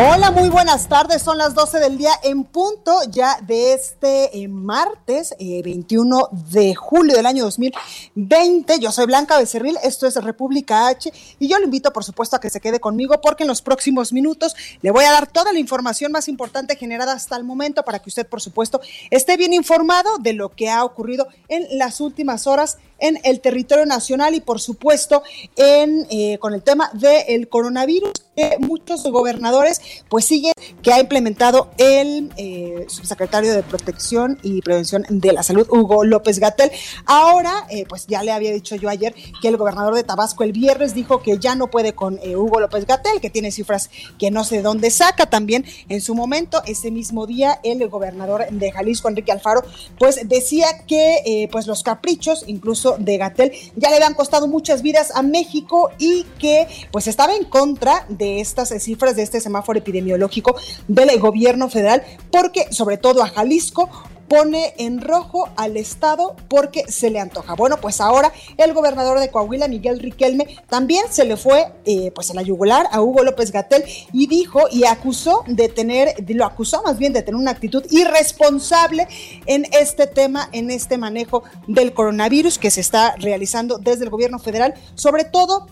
Hola, muy buenas tardes. Son las 12 del día en punto ya de este eh, martes eh, 21 de julio del año 2020. Yo soy Blanca Becerril, esto es República H y yo lo invito por supuesto a que se quede conmigo porque en los próximos minutos le voy a dar toda la información más importante generada hasta el momento para que usted por supuesto esté bien informado de lo que ha ocurrido en las últimas horas en el territorio nacional y por supuesto en, eh, con el tema del coronavirus que muchos gobernadores pues siguen que ha implementado el eh, subsecretario de Protección y Prevención de la Salud, Hugo López Gatel. Ahora, eh, pues ya le había dicho yo ayer que el gobernador de Tabasco el viernes dijo que ya no puede con eh, Hugo López Gatel, que tiene cifras que no sé de dónde saca. También en su momento, ese mismo día, el gobernador de Jalisco, Enrique Alfaro, pues decía que pues los caprichos, incluso de Gatel, ya le habían costado muchas vidas a México y que pues estaba en contra de estas cifras de este semáforo epidemiológico del gobierno federal, porque sobre todo a Jalisco pone en rojo al Estado porque se le antoja. Bueno, pues ahora el gobernador de Coahuila, Miguel Riquelme, también se le fue eh, pues a la yugular a Hugo López Gatel y dijo y acusó de tener, lo acusó más bien de tener una actitud irresponsable en este tema, en este manejo del coronavirus que se está realizando desde el gobierno federal, sobre todo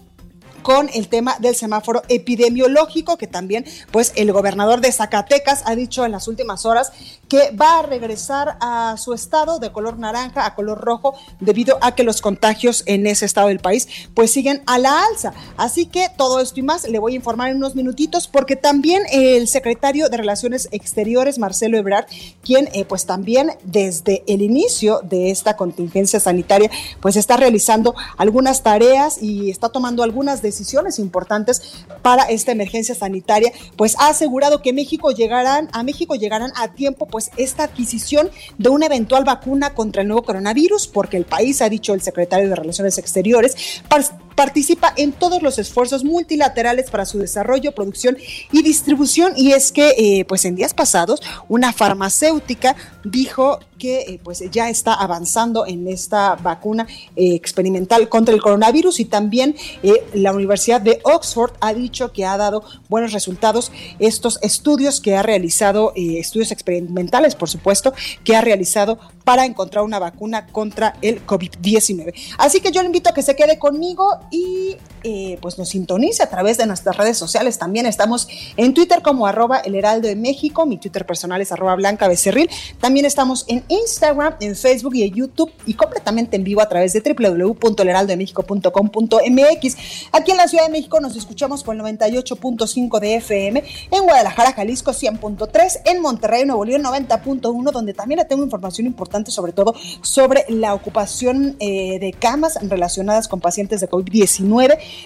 con el tema del semáforo epidemiológico, que también, pues, el gobernador de Zacatecas ha dicho en las últimas horas que va a regresar a su estado de color naranja a color rojo debido a que los contagios en ese estado del país pues siguen a la alza. Así que todo esto y más le voy a informar en unos minutitos porque también el secretario de Relaciones Exteriores, Marcelo Ebrard, quien eh, pues también desde el inicio de esta contingencia sanitaria pues está realizando algunas tareas y está tomando algunas decisiones importantes para esta emergencia sanitaria, pues ha asegurado que México llegarán, a México llegarán a tiempo pues esta adquisición de una eventual vacuna contra el nuevo coronavirus, porque el país, ha dicho el secretario de Relaciones Exteriores, participa en todos los esfuerzos multilaterales para su desarrollo, producción y distribución. Y es que, eh, pues en días pasados, una farmacéutica dijo que eh, pues ya está avanzando en esta vacuna eh, experimental contra el coronavirus y también la Universidad de Oxford ha dicho que ha dado buenos resultados estos estudios que ha realizado, estudios experimentales por supuesto, que ha realizado para encontrar una vacuna contra el COVID-19. Así que yo le invito a que se quede conmigo y eh, pues nos sintonice a través de nuestras redes sociales. También estamos en Twitter como arroba el heraldo de México, mi Twitter personal es arroba blanca becerril. También estamos en Instagram, en Facebook y en YouTube y completamente en vivo a través de www.elheraldodemexico.com.mx. Aquí en la Ciudad de México nos escuchamos el 98.5 de FM, en Guadalajara, Jalisco 100.3, en Monterrey, Nuevo León 90.1, donde también tengo información importante sobre todo sobre la ocupación eh, de camas relacionadas con pacientes de COVID-19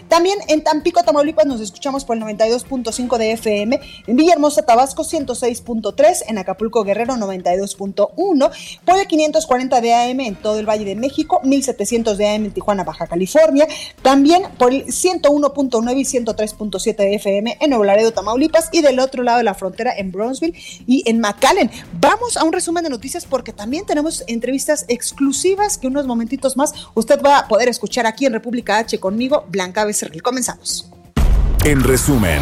también en Tampico, Tamaulipas nos escuchamos por el 92.5 de FM, en Villahermosa, Tabasco 106.3, en Acapulco, Guerrero 92.1, por el 540 de AM en todo el Valle de México, 1700 de AM en Tijuana, Baja California, también por el 101.9 y 103.7 de FM en Nuevo Laredo, Tamaulipas. Y del otro lado de la frontera en Brownsville y en McAllen. Vamos a un resumen de noticias porque también tenemos entrevistas exclusivas que unos momentitos más usted va a poder escuchar aquí en República H conmigo, Blanca Becerril. Comenzamos. En resumen.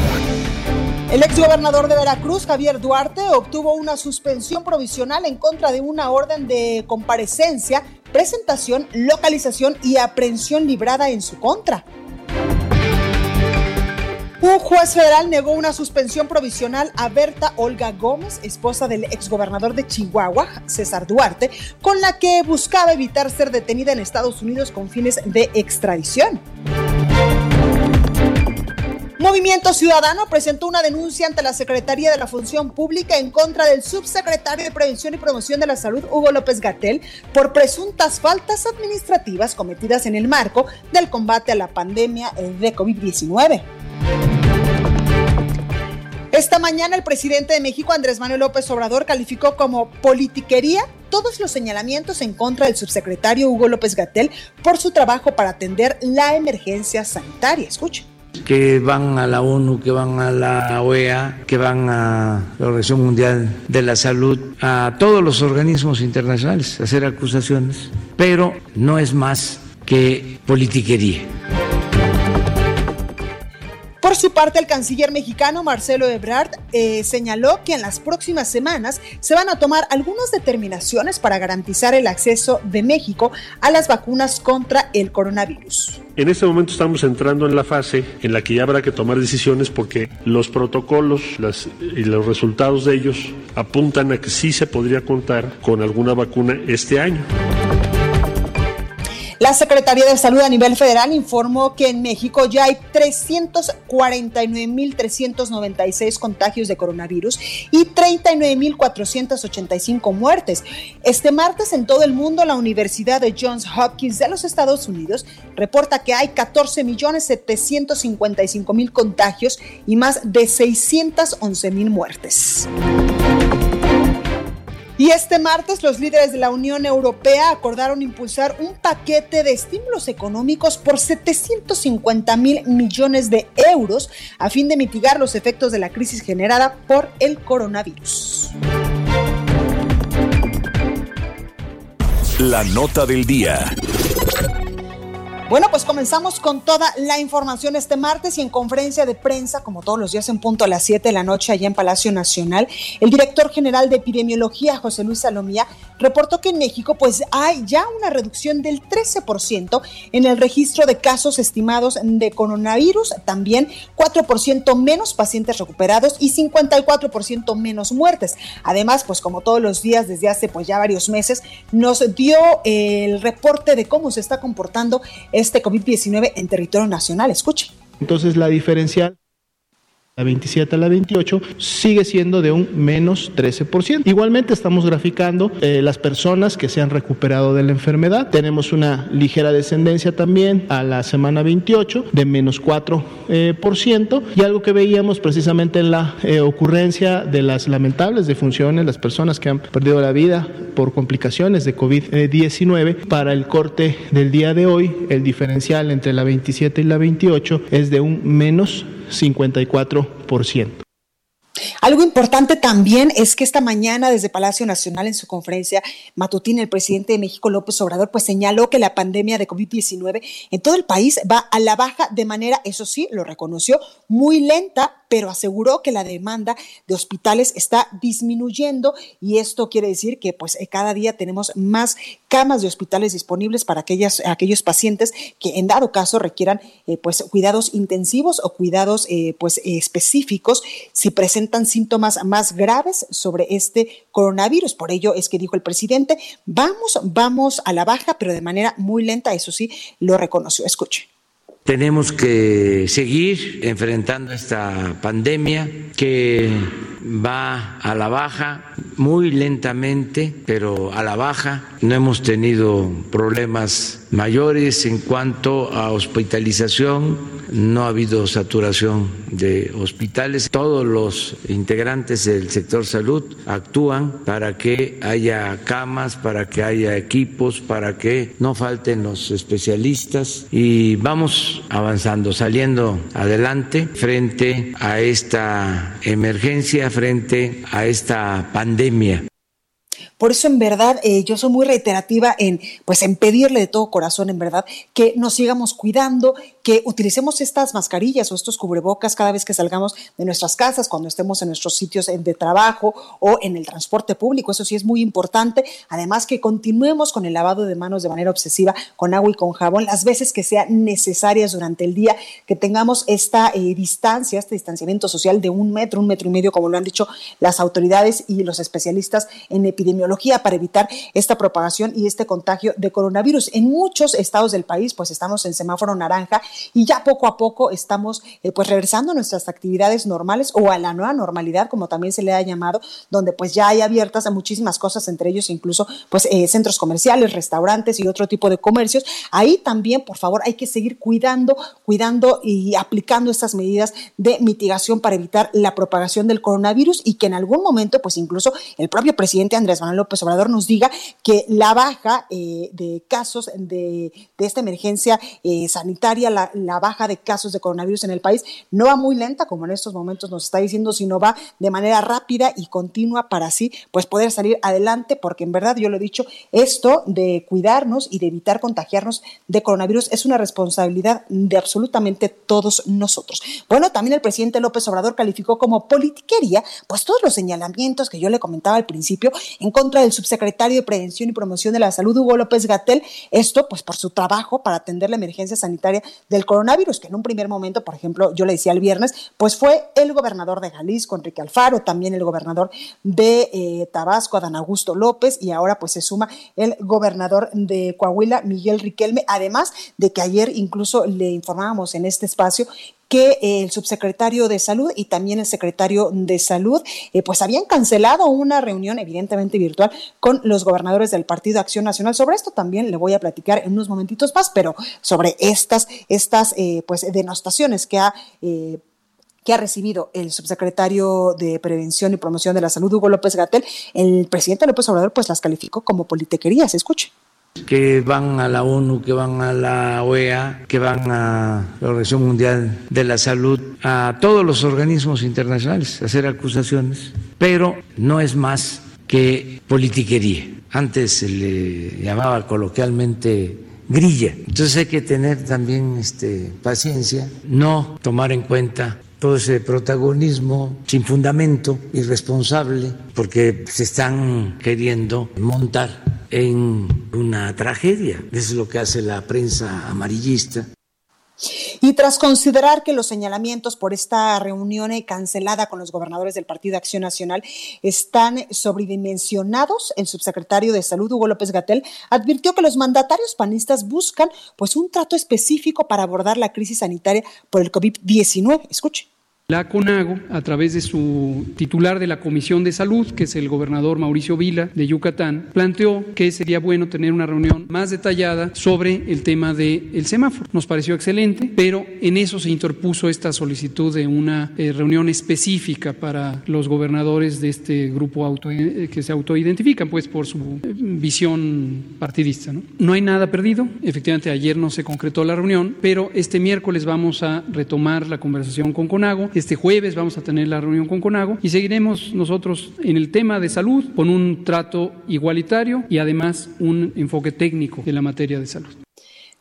El exgobernador de Veracruz, Javier Duarte, obtuvo una suspensión provisional en contra de una orden de comparecencia, presentación, localización y aprehensión librada en su contra. Un juez federal negó una suspensión provisional a Berta Olga Gómez, esposa del exgobernador de Chihuahua, César Duarte, con la que buscaba evitar ser detenida en Estados Unidos con fines de extradición. Movimiento Ciudadano presentó una denuncia ante la Secretaría de la Función Pública en contra del subsecretario de Prevención y Promoción de la Salud, Hugo López Gatel, por presuntas faltas administrativas cometidas en el marco del combate a la pandemia de COVID-19. Esta mañana el presidente de México, Andrés Manuel López Obrador, calificó como politiquería todos los señalamientos en contra del subsecretario Hugo López Gatel por su trabajo para atender la emergencia sanitaria. Escuche que van a la ONU, que van a la OEA, que van a la Organización Mundial de la Salud, a todos los organismos internacionales a hacer acusaciones, pero no es más que politiquería. Por su parte, el canciller mexicano Marcelo Ebrard eh, señaló que en las próximas semanas se van a tomar algunas determinaciones para garantizar el acceso de México a las vacunas contra el coronavirus. En este momento estamos entrando en la fase en la que ya habrá que tomar decisiones porque los protocolos y los resultados de ellos apuntan a que sí se podría contar con alguna vacuna este año. La Secretaría de Salud a nivel federal informó que en México ya hay 349.396 contagios de coronavirus y 39.485 muertes. Este martes en todo el mundo la Universidad de Johns Hopkins de los Estados Unidos reporta que hay 14.755.000 contagios y más de 611.000 muertes. Y este martes los líderes de la Unión Europea acordaron impulsar un paquete de estímulos económicos por 750 mil millones de euros a fin de mitigar los efectos de la crisis generada por el coronavirus. La nota del día. Bueno, pues comenzamos con toda la información este martes y en conferencia de prensa, como todos los días en punto a las 7 de la noche allá en Palacio Nacional, el director general de epidemiología, José Luis Salomía, reportó que en México pues hay ya una reducción del 13% en el registro de casos estimados de coronavirus, también 4% menos pacientes recuperados y 54% menos muertes. Además, pues como todos los días desde hace pues ya varios meses, nos dio el reporte de cómo se está comportando este COVID-19 en territorio nacional. Escuche. Entonces la diferencial la 27 a la 28, sigue siendo de un menos 13%. Igualmente estamos graficando eh, las personas que se han recuperado de la enfermedad. Tenemos una ligera descendencia también a la semana 28 de menos 4%. Eh, y algo que veíamos precisamente en la eh, ocurrencia de las lamentables defunciones, las personas que han perdido la vida por complicaciones de COVID-19, para el corte del día de hoy, el diferencial entre la 27 y la 28 es de un menos 54%. Algo importante también es que esta mañana desde Palacio Nacional en su conferencia matutina el presidente de México López Obrador pues señaló que la pandemia de COVID-19 en todo el país va a la baja de manera, eso sí, lo reconoció, muy lenta, pero aseguró que la demanda de hospitales está disminuyendo y esto quiere decir que pues eh, cada día tenemos más camas de hospitales disponibles para aquellas, aquellos pacientes que en dado caso requieran eh, pues cuidados intensivos o cuidados eh, pues específicos si presentan síntomas más graves sobre este coronavirus. Por ello es que dijo el presidente, vamos, vamos a la baja, pero de manera muy lenta, eso sí, lo reconoció. Escuche. Tenemos que seguir enfrentando esta pandemia que va a la baja muy lentamente, pero a la baja. No hemos tenido problemas mayores en cuanto a hospitalización, no ha habido saturación de hospitales. Todos los integrantes del sector salud actúan para que haya camas, para que haya equipos, para que no falten los especialistas y vamos avanzando, saliendo adelante frente a esta emergencia, frente a esta pandemia. Por eso, en verdad, eh, yo soy muy reiterativa en, pues, en pedirle de todo corazón, en verdad, que nos sigamos cuidando, que utilicemos estas mascarillas o estos cubrebocas cada vez que salgamos de nuestras casas, cuando estemos en nuestros sitios de trabajo o en el transporte público. Eso sí es muy importante. Además, que continuemos con el lavado de manos de manera obsesiva con agua y con jabón las veces que sean necesarias durante el día, que tengamos esta eh, distancia, este distanciamiento social de un metro, un metro y medio, como lo han dicho las autoridades y los especialistas en epidemiología para evitar esta propagación y este contagio de coronavirus. En muchos estados del país, pues estamos en semáforo naranja y ya poco a poco estamos eh, pues regresando a nuestras actividades normales o a la nueva normalidad, como también se le ha llamado, donde pues ya hay abiertas a muchísimas cosas, entre ellos incluso pues eh, centros comerciales, restaurantes y otro tipo de comercios. Ahí también, por favor, hay que seguir cuidando, cuidando y aplicando estas medidas de mitigación para evitar la propagación del coronavirus y que en algún momento, pues incluso el propio presidente Andrés Manuel López Obrador nos diga que la baja eh, de casos de, esta emergencia eh, sanitaria, la, la, baja de casos de coronavirus en el país, no va muy lenta, como en estos momentos nos está diciendo, sino va de manera rápida y continua para así pues poder salir adelante, porque en verdad yo lo he dicho, esto de cuidarnos y de evitar contagiarnos de coronavirus es una responsabilidad de absolutamente todos nosotros. Bueno, también el presidente López Obrador calificó como politiquería pues todos los señalamientos que yo le comentaba al principio en contra del subsecretario de Prevención y Promoción de la Salud, Hugo López Gatel, esto pues por su trabajo para atender la emergencia sanitaria del coronavirus, que en un primer momento, por ejemplo, yo le decía el viernes, pues fue el gobernador de Jalisco, Enrique Alfaro, también el gobernador de eh, Tabasco, Adán Augusto López, y ahora pues se suma el gobernador de Coahuila, Miguel Riquelme, además de que ayer incluso le informábamos en este espacio que el subsecretario de Salud y también el secretario de Salud eh, pues habían cancelado una reunión evidentemente virtual con los gobernadores del Partido Acción Nacional. Sobre esto también le voy a platicar en unos momentitos más, pero sobre estas, estas eh, pues denostaciones que ha eh, que ha recibido el subsecretario de Prevención y Promoción de la Salud, Hugo López Gatel, el presidente López Obrador pues las calificó como politequerías. Escuche que van a la ONU, que van a la OEA, que van a la Organización Mundial de la Salud, a todos los organismos internacionales a hacer acusaciones, pero no es más que politiquería. Antes se le llamaba coloquialmente grilla. Entonces hay que tener también este, paciencia, no tomar en cuenta todo ese protagonismo sin fundamento, irresponsable, porque se están queriendo montar en una tragedia. Eso es lo que hace la prensa amarillista. Y tras considerar que los señalamientos por esta reunión cancelada con los gobernadores del Partido Acción Nacional están sobredimensionados, el subsecretario de Salud, Hugo López Gatel, advirtió que los mandatarios panistas buscan pues un trato específico para abordar la crisis sanitaria por el COVID-19. Escuche. La CONAGO, a través de su titular de la Comisión de Salud, que es el gobernador Mauricio Vila de Yucatán, planteó que sería bueno tener una reunión más detallada sobre el tema del semáforo. Nos pareció excelente, pero en eso se interpuso esta solicitud de una eh, reunión específica para los gobernadores de este grupo auto, eh, que se autoidentifican pues por su eh, visión partidista. ¿no? no hay nada perdido, efectivamente ayer no se concretó la reunión, pero este miércoles vamos a retomar la conversación con CONAGO este jueves vamos a tener la reunión con CONAGO y seguiremos nosotros en el tema de salud con un trato igualitario y además un enfoque técnico en la materia de salud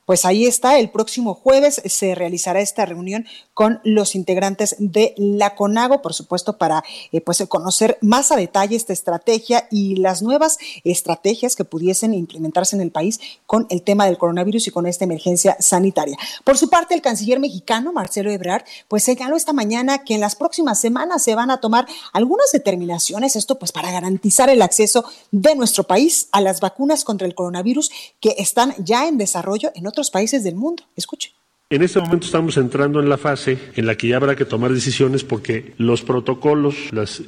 pues ahí está, el próximo jueves se realizará esta reunión con los integrantes de la CONAGO, por supuesto, para eh, pues conocer más a detalle esta estrategia y las nuevas estrategias que pudiesen implementarse en el país con el tema del coronavirus y con esta emergencia sanitaria. Por su parte, el canciller mexicano, Marcelo Ebrard, pues señaló esta mañana que en las próximas semanas se van a tomar algunas determinaciones, esto pues para garantizar el acceso de nuestro país a las vacunas contra el coronavirus que están ya en desarrollo en otros países del mundo. Escuche. En este momento estamos entrando en la fase en la que ya habrá que tomar decisiones porque los protocolos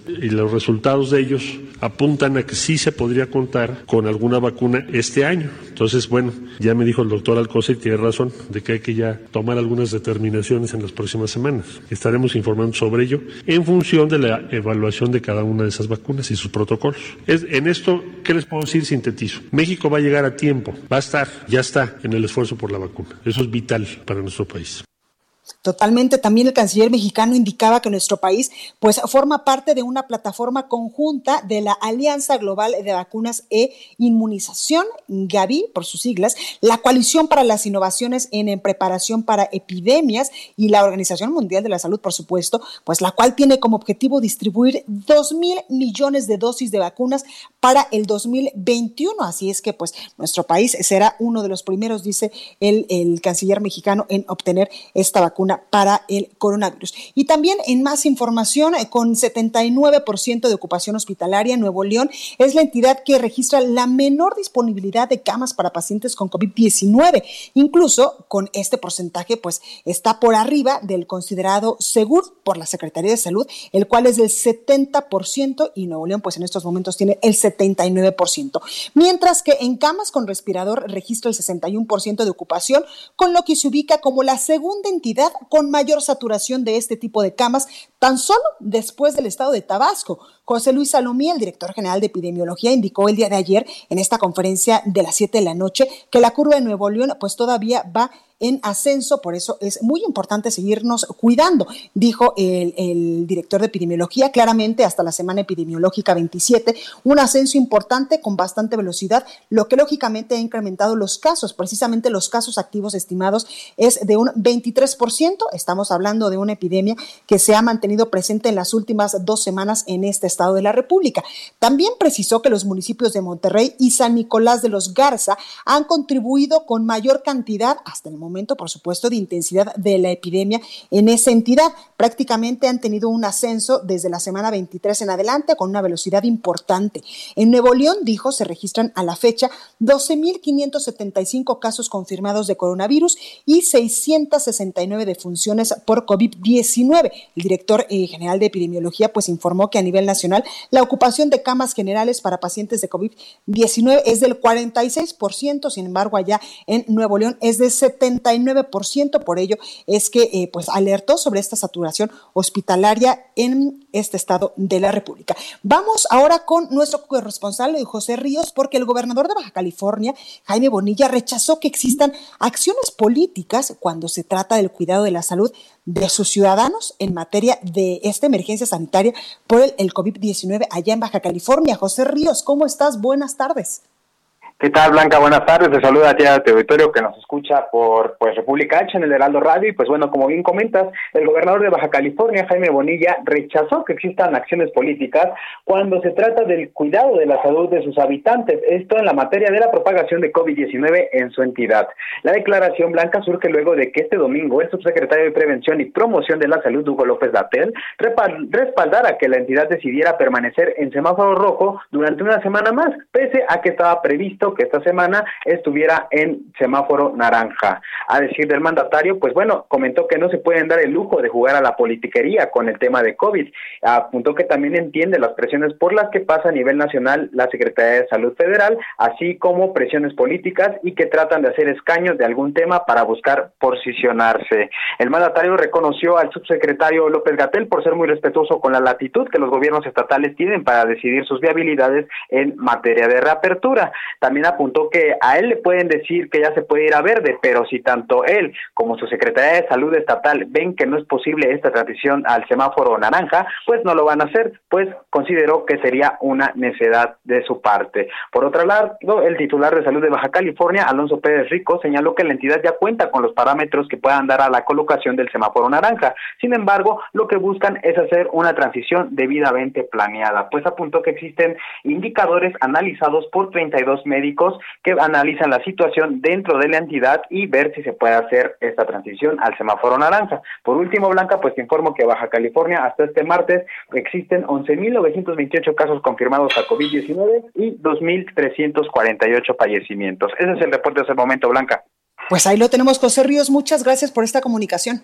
y los resultados de ellos apuntan a que sí se podría contar con alguna vacuna este año. Entonces, bueno, ya me dijo el doctor Alcocer y tiene razón de que hay que ya tomar algunas determinaciones en las próximas semanas. Estaremos informando sobre ello en función de la evaluación de cada una de esas vacunas y sus protocolos. en esto, ¿qué les puedo decir? Sintetizo. México va a llegar a tiempo, va a estar, ya está en el esfuerzo por la vacuna. Eso es vital para nosotros nuestro país. Totalmente. También el canciller mexicano indicaba que nuestro país pues forma parte de una plataforma conjunta de la Alianza Global de Vacunas e Inmunización, Gavi por sus siglas, la Coalición para las Innovaciones en, Preparación para Epidemias y la Organización Mundial de la Salud, por supuesto, pues la cual tiene como objetivo distribuir dos mil millones de dosis de vacunas para el 2021. Así es que pues nuestro país será uno de los primeros, dice el, el canciller mexicano, en obtener esta vacuna para el coronavirus. Y también en más información, eh, con 79% de ocupación hospitalaria, Nuevo León es la entidad que registra la menor disponibilidad de camas para pacientes con COVID-19. Incluso con este porcentaje, pues está por arriba del considerado seguro por la Secretaría de Salud, el cual es del 70% y Nuevo León, pues en estos momentos tiene el 79%. Mientras que en camas con respirador registra el 61% de ocupación, con lo que se ubica como la segunda entidad con mayor saturación de este tipo de camas, tan solo después del estado de Tabasco. José Luis Salomí, el director general de epidemiología, indicó el día de ayer en esta conferencia de las 7 de la noche que la curva de Nuevo León pues todavía va en ascenso, por eso es muy importante seguirnos cuidando, dijo el, director de epidemiología, claramente hasta la semana epidemiológica 27, un ascenso importante con bastante velocidad, lo que lógicamente ha incrementado los casos, precisamente los casos activos estimados es de un 23%, estamos hablando de una epidemia que se ha mantenido presente en las últimas dos semanas en este estado de la República. También precisó que los municipios de Monterrey y San Nicolás de los Garza han contribuido con mayor cantidad hasta el momento momento, por supuesto, de intensidad de la epidemia en esa entidad. Prácticamente han tenido un ascenso desde la semana 23 en adelante con una velocidad importante. En Nuevo León, dijo, se registran a la fecha 12.575 casos confirmados de coronavirus y 669 defunciones por COVID-19. El director eh, general de epidemiología pues informó que a nivel nacional la ocupación de camas generales para pacientes de COVID-19 es del 46%, sin embargo allá en Nuevo León es de 70 39%. Por ello es que eh, pues alertó sobre esta saturación hospitalaria en este estado de la República. Vamos ahora con nuestro corresponsal José Ríos, porque el gobernador de Baja California, Jaime Bonilla, rechazó que existan acciones políticas cuando se trata del cuidado de la salud de sus ciudadanos en materia de esta emergencia sanitaria por el, el COVID-19 allá en Baja California. José Ríos, ¿cómo estás? Buenas tardes. ¿Qué tal, Blanca? Buenas tardes. Te saluda a ti a tu que nos escucha por pues República H en el Heraldo Radio. Y pues bueno, como bien comentas, el gobernador de Baja California, Jaime Bonilla, rechazó que existan acciones políticas cuando se trata del cuidado de la salud de sus habitantes. Esto en la materia de la propagación de COVID-19 en su entidad. La declaración blanca surge luego de que este domingo el subsecretario de Prevención y Promoción de la Salud, Hugo López Datel, respaldara que la entidad decidiera permanecer en semáforo rojo durante una semana más, pese a que estaba previsto que esta semana estuviera en semáforo naranja. A decir del mandatario, pues bueno, comentó que no se pueden dar el lujo de jugar a la politiquería con el tema de COVID. Apuntó que también entiende las presiones por las que pasa a nivel nacional la Secretaría de Salud Federal, así como presiones políticas y que tratan de hacer escaños de algún tema para buscar posicionarse. El mandatario reconoció al subsecretario López Gatel por ser muy respetuoso con la latitud que los gobiernos estatales tienen para decidir sus viabilidades en materia de reapertura. También apuntó que a él le pueden decir que ya se puede ir a verde, pero si tanto él como su Secretaría de Salud Estatal ven que no es posible esta transición al semáforo naranja, pues no lo van a hacer, pues consideró que sería una necedad de su parte. Por otro lado, el titular de Salud de Baja California, Alonso Pérez Rico, señaló que la entidad ya cuenta con los parámetros que puedan dar a la colocación del semáforo naranja. Sin embargo, lo que buscan es hacer una transición debidamente planeada, pues apuntó que existen indicadores analizados por 32 médicos que analizan la situación dentro de la entidad y ver si se puede hacer esta transición al semáforo naranja. Por último, Blanca, pues te informo que Baja California hasta este martes existen 11.928 casos confirmados a COVID-19 y 2.348 fallecimientos. Ese es el reporte de ese momento, Blanca. Pues ahí lo tenemos, José Ríos. Muchas gracias por esta comunicación.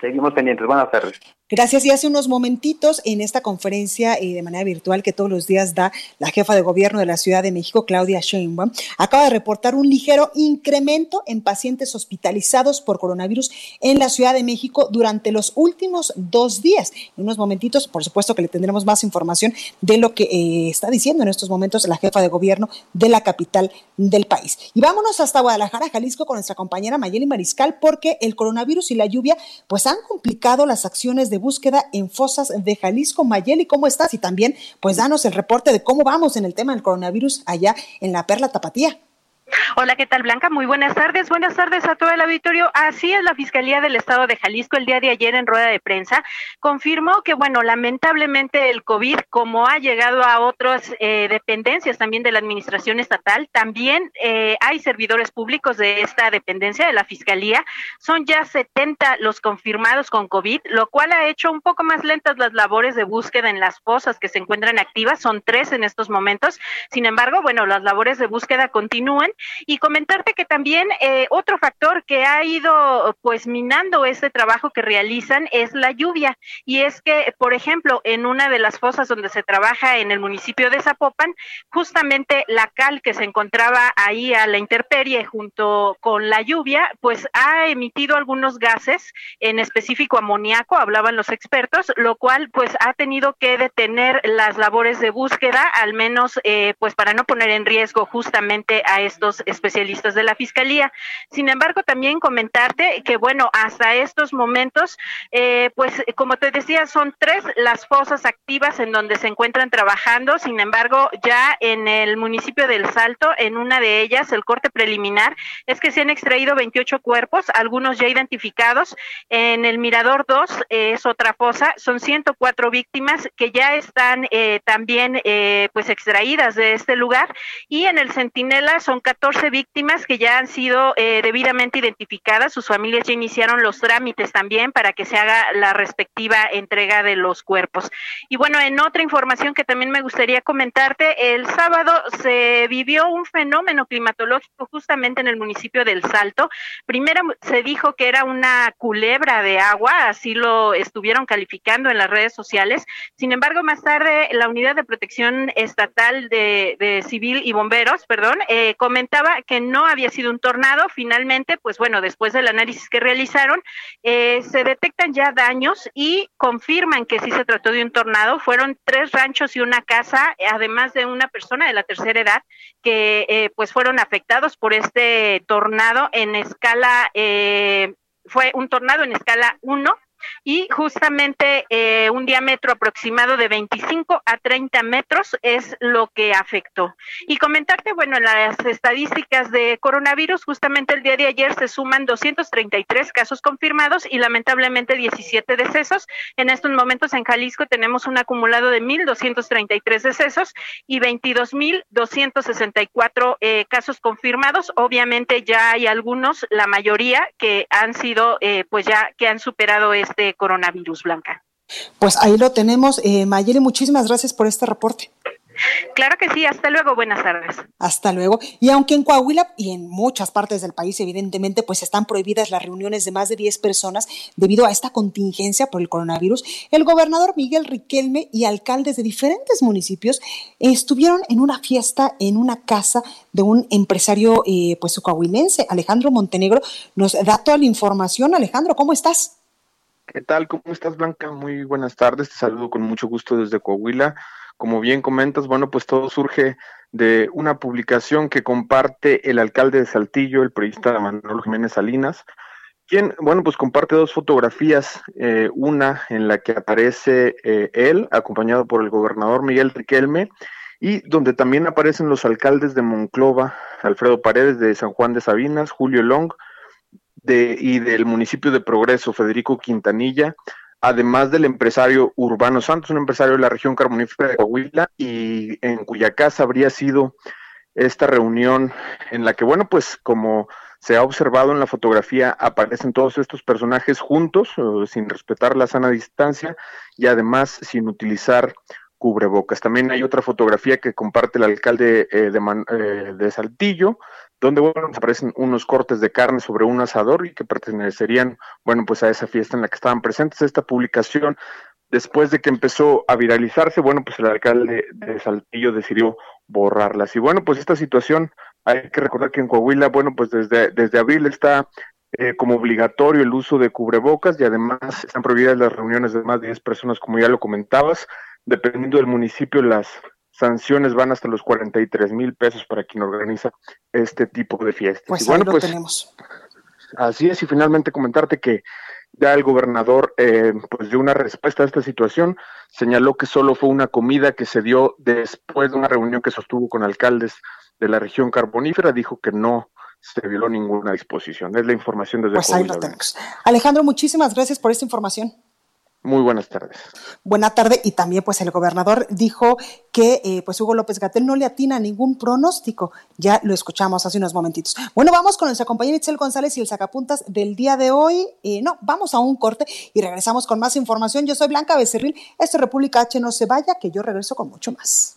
Seguimos pendientes. Buenas tardes. Gracias. Y hace unos momentitos en esta conferencia y de manera virtual que todos los días da la jefa de gobierno de la Ciudad de México, Claudia Sheinbaum, acaba de reportar un ligero incremento en pacientes hospitalizados por coronavirus en la Ciudad de México durante los últimos dos días. En unos momentitos, por supuesto que le tendremos más información de lo que eh, está diciendo en estos momentos la jefa de gobierno de la capital del país. Y vámonos hasta Guadalajara, Jalisco, con nuestra compañera Mayeli Mariscal, porque el coronavirus y la lluvia pues han complicado las acciones de búsqueda en fosas de Jalisco. Mayeli, ¿cómo estás? Y también pues danos el reporte de cómo vamos en el tema del coronavirus allá en la Perla Tapatía. Hola, ¿qué tal Blanca? Muy buenas tardes. Buenas tardes a todo el auditorio. Así es, la Fiscalía del Estado de Jalisco el día de ayer en rueda de prensa confirmó que, bueno, lamentablemente el COVID, como ha llegado a otras eh, dependencias también de la Administración Estatal, también eh, hay servidores públicos de esta dependencia de la Fiscalía. Son ya 70 los confirmados con COVID, lo cual ha hecho un poco más lentas las labores de búsqueda en las fosas que se encuentran activas. Son tres en estos momentos. Sin embargo, bueno, las labores de búsqueda continúan y comentarte que también eh, otro factor que ha ido pues minando este trabajo que realizan es la lluvia. Y es que, por ejemplo, en una de las fosas donde se trabaja en el municipio de Zapopan, justamente la cal que se encontraba ahí a la intemperie junto con la lluvia, pues ha emitido algunos gases, en específico amoníaco, hablaban los expertos, lo cual pues ha tenido que detener las labores de búsqueda, al menos eh, pues para no poner en riesgo justamente a estos especialistas de la Fiscalía. Sin embargo, también comentarte que, bueno, hasta estos momentos, eh, pues como te decía, son tres las fosas activas en donde se encuentran trabajando. Sin embargo, ya en el municipio del Salto, en una de ellas, el corte preliminar es que se han extraído 28 cuerpos, algunos ya identificados. En el Mirador 2 es otra fosa, son 104 víctimas que ya están eh, también eh, pues extraídas de este lugar y en el Centinela son 14 víctimas que ya han sido eh, debidamente identificadas. Sus familias ya iniciaron los trámites también para que se haga la respectiva entrega de los cuerpos. Y bueno, en otra información que también me gustaría comentarte, el sábado se vivió un fenómeno climatológico justamente en el municipio del Salto. Primero se dijo que era una culebra de agua, así lo estuvieron calificando en las redes sociales. Sin embargo, más tarde la Unidad de Protección Estatal de, Civil y Bomberos, perdón, eh, comentó comentaba que no había sido un tornado. Finalmente, pues bueno, después del análisis que realizaron, eh, se detectan ya daños y confirman que sí se trató de un tornado. Fueron tres ranchos y una casa, además de una persona de la tercera edad, que eh, pues fueron afectados por este tornado en escala, eh, fue un tornado en escala 1 y justamente eh, un diámetro aproximado de 25 a 30 metros es lo que afectó. Y comentarte, bueno, en las estadísticas de coronavirus, justamente el día de ayer se suman 233 casos confirmados y lamentablemente 17 decesos. En estos momentos en Jalisco tenemos un acumulado de 1.233 decesos y 22.264 eh, casos confirmados. Obviamente ya hay algunos, la mayoría, que han sido, eh, pues ya que han superado este de coronavirus, Blanca. Pues ahí lo tenemos. Eh, Mayeli, muchísimas gracias por este reporte. Claro que sí, hasta luego, buenas tardes. Hasta luego. Y aunque en Coahuila y en muchas partes del país, evidentemente, pues están prohibidas las reuniones de más de 10 personas debido a esta contingencia por el coronavirus, el gobernador Miguel Riquelme y alcaldes de diferentes municipios estuvieron en una fiesta en una casa de un empresario, eh, pues coahuilense, Alejandro Montenegro. Nos da toda la información. Alejandro, ¿cómo estás? ¿Qué tal? ¿Cómo estás, Blanca? Muy buenas tardes. Te saludo con mucho gusto desde Coahuila. Como bien comentas, bueno, pues todo surge de una publicación que comparte el alcalde de Saltillo, el periodista Manuel Jiménez Salinas, quien, bueno, pues comparte dos fotografías, eh, una en la que aparece eh, él, acompañado por el gobernador Miguel Riquelme, y donde también aparecen los alcaldes de Monclova, Alfredo Paredes de San Juan de Sabinas, Julio Long, de, y del municipio de Progreso, Federico Quintanilla, además del empresario Urbano Santos, un empresario de la región carbonífera de Coahuila, y en cuya casa habría sido esta reunión en la que, bueno, pues como se ha observado en la fotografía, aparecen todos estos personajes juntos, eh, sin respetar la sana distancia y además sin utilizar cubrebocas. También hay otra fotografía que comparte el alcalde eh, eh, de Saltillo, donde, bueno, aparecen unos cortes de carne sobre un asador y que pertenecerían, bueno, pues a esa fiesta en la que estaban presentes. Esta publicación, después de que empezó a viralizarse, bueno, pues el alcalde de Saltillo decidió borrarlas. Y bueno, pues esta situación, hay que recordar que en Coahuila, bueno, pues desde, desde abril está eh, como obligatorio el uso de cubrebocas y además están prohibidas las reuniones de más de 10 personas, como ya lo comentabas. Dependiendo del municipio, las sanciones van hasta los 43 mil pesos para quien organiza este tipo de fiestas. Pues bueno, pues tenemos. Así es, y finalmente comentarte que ya el gobernador eh, pues dio una respuesta a esta situación, señaló que solo fue una comida que se dio después de una reunión que sostuvo con alcaldes de la región carbonífera, dijo que no se violó ninguna disposición. Es la información desde pues ahí lo tenemos. Alejandro, muchísimas gracias por esta información. Muy buenas tardes. Buena tarde y también pues el gobernador dijo que eh, pues Hugo López Gatel no le atina ningún pronóstico. Ya lo escuchamos hace unos momentitos. Bueno, vamos con nuestra compañera Itzel González y el sacapuntas del día de hoy. Eh, no, vamos a un corte y regresamos con más información. Yo soy Blanca Becerril. Esto es República H. No se vaya, que yo regreso con mucho más.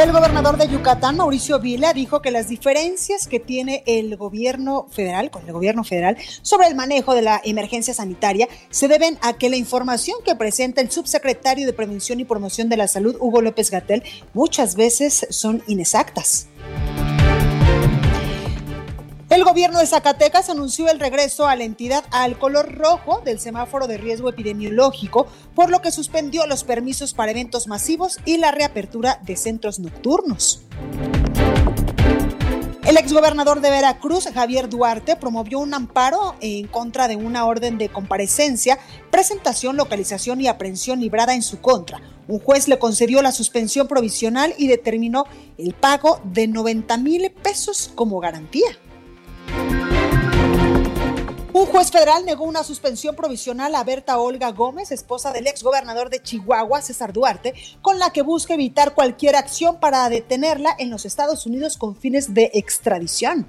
El gobernador de Yucatán, Mauricio Vila, dijo que las diferencias que tiene el gobierno federal con el gobierno federal sobre el manejo de la emergencia sanitaria se deben a que la información que presenta el subsecretario de Prevención y Promoción de la Salud, Hugo López Gatel, muchas veces son inexactas. El gobierno de Zacatecas anunció el regreso a la entidad al color rojo del semáforo de riesgo epidemiológico, por lo que suspendió los permisos para eventos masivos y la reapertura de centros nocturnos. El exgobernador de Veracruz, Javier Duarte, promovió un amparo en contra de una orden de comparecencia, presentación, localización y aprehensión librada en su contra. Un juez le concedió la suspensión provisional y determinó el pago de 90 mil pesos como garantía. Un juez federal negó una suspensión provisional a Berta Olga Gómez, esposa del exgobernador de Chihuahua, César Duarte, con la que busca evitar cualquier acción para detenerla en los Estados Unidos con fines de extradición.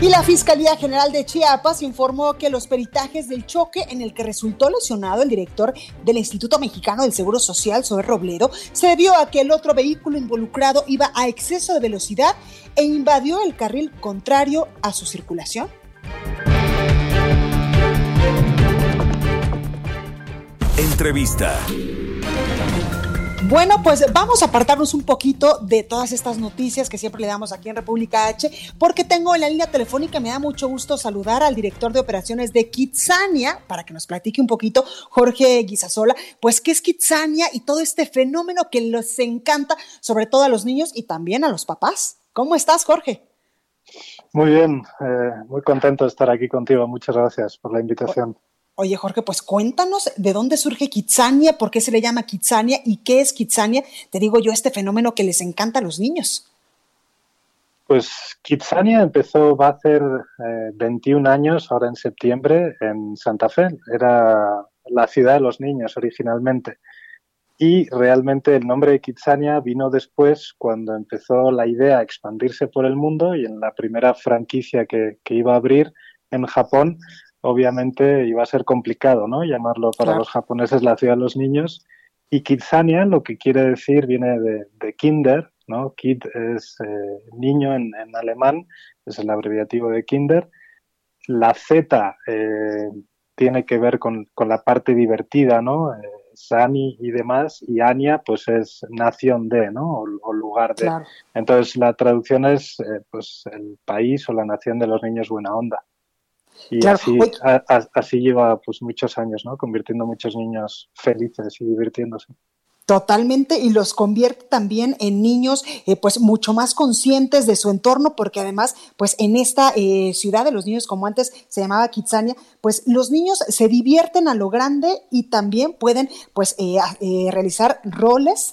Y la Fiscalía General de Chiapas informó que los peritajes del choque en el que resultó lesionado el director del Instituto Mexicano del Seguro Social, Zoe Robledo, se debió a que el otro vehículo involucrado iba a exceso de velocidad e invadió el carril contrario a su circulación. Entrevista. Bueno, pues vamos a apartarnos un poquito de todas estas noticias que siempre le damos aquí en República H, porque tengo en la línea telefónica, me da mucho gusto saludar al director de operaciones de Kitsania, para que nos platique un poquito, Jorge Guisasola, pues qué es Kitsania y todo este fenómeno que les encanta, sobre todo a los niños y también a los papás. ¿Cómo estás, Jorge? Muy bien, eh, muy contento de estar aquí contigo. Muchas gracias por la invitación. Oye, Jorge, pues cuéntanos de dónde surge Kitsania, por qué se le llama Kitsania y qué es Kitsania. Te digo yo, este fenómeno que les encanta a los niños. Pues Kitsania empezó, va a hacer 21 eh, años, ahora en septiembre, en Santa Fe. Era la ciudad de los niños originalmente. Y realmente el nombre de Kitsania vino después cuando empezó la idea a expandirse por el mundo y en la primera franquicia que, que iba a abrir en Japón obviamente iba a ser complicado, ¿no? Llamarlo para los japoneses la ciudad de los niños. Y Kidsania, lo que quiere decir, viene de, Kinder, ¿no? Kid es eh, niño en, alemán, es el abreviativo de Kinder. La Z eh, tiene que ver con, la parte divertida, ¿no? Eh, Sani y demás, y Ania, pues es nación de, ¿no? O, lugar de. Entonces la traducción es, pues, el país o la nación de los niños buena onda. Y así, así lleva pues muchos años, ¿no? Convirtiendo a muchos niños felices y divirtiéndose. Totalmente, y los convierte también en niños eh, pues mucho más conscientes de su entorno, porque además pues en esta eh, ciudad de los niños, como antes se llamaba Kitsania, pues los niños se divierten a lo grande y también pueden pues eh, realizar roles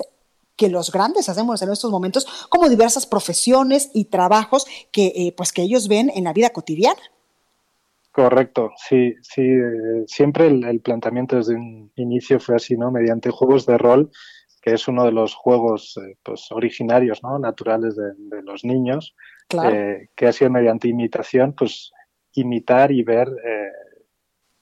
que los grandes hacemos en estos momentos, como diversas profesiones y trabajos que, eh, pues, que ellos ven en la vida cotidiana. Correcto, sí, sí, eh, siempre el, planteamiento desde un inicio fue así, ¿no? Mediante juegos de rol, que es uno de los juegos eh, pues, originarios, ¿no? Naturales de, los niños, que ha sido mediante imitación, pues imitar y ver